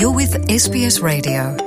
You're with SBS Radio.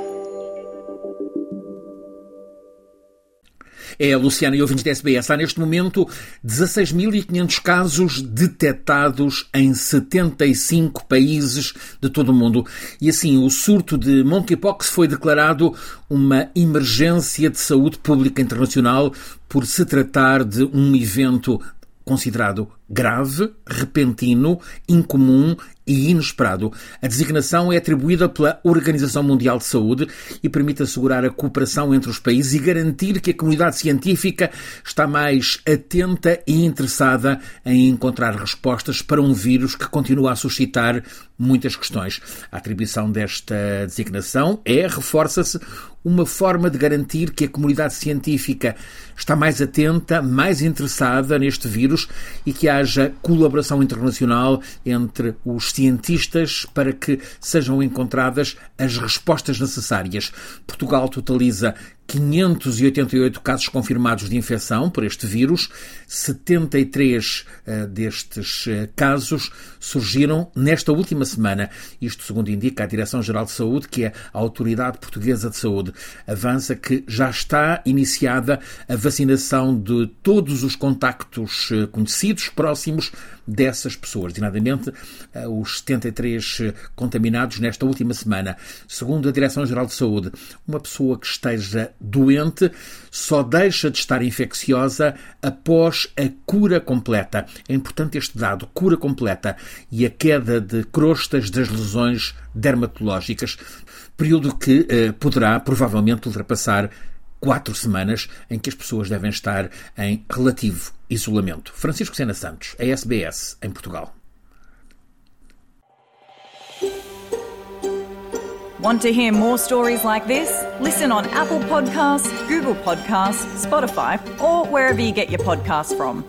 É a Luciana e ouvintes da SBS. Há neste momento 16.500 casos detectados em 75 países de todo o mundo. E assim, o surto de monkeypox foi declarado uma emergência de saúde pública internacional por se tratar de um evento considerado grave, repentino, incomum e inesperado. A designação é atribuída pela Organização Mundial de Saúde e permite assegurar a cooperação entre os países e garantir que a comunidade científica está mais atenta e interessada em encontrar respostas para um vírus que continua a suscitar muitas questões. A atribuição desta designação é, reforça-se, uma forma de garantir que a comunidade científica está mais atenta, mais interessada neste vírus e que haja colaboração internacional entre os cientistas para que sejam encontradas as respostas necessárias. Portugal totaliza 588 casos confirmados de infecção por este vírus. 73 uh, eh, destes uh, casos surgiram nesta última semana. Isto, segundo indica a Direção-Geral de Saúde, que é a Autoridade Portuguesa de Saúde. Avança que já está iniciada a vacinação de todos os contactos uh, conhecidos, próximos dessas pessoas, designadamente os 73 contaminados nesta última semana. Segundo a Direção-Geral de Saúde, uma pessoa que esteja doente só deixa de estar infecciosa após a cura completa. É importante este dado, cura completa e a queda de crostas das lesões dermatológicas, período que eh, poderá provavelmente ultrapassar quatro semanas em que as pessoas devem estar em relativo isolamento. Francisco Sena Santos, a SBS, em Portugal. Want to hear more stories like this? Listen on Apple Podcasts, Google Podcasts, Spotify, or wherever you get your podcasts from.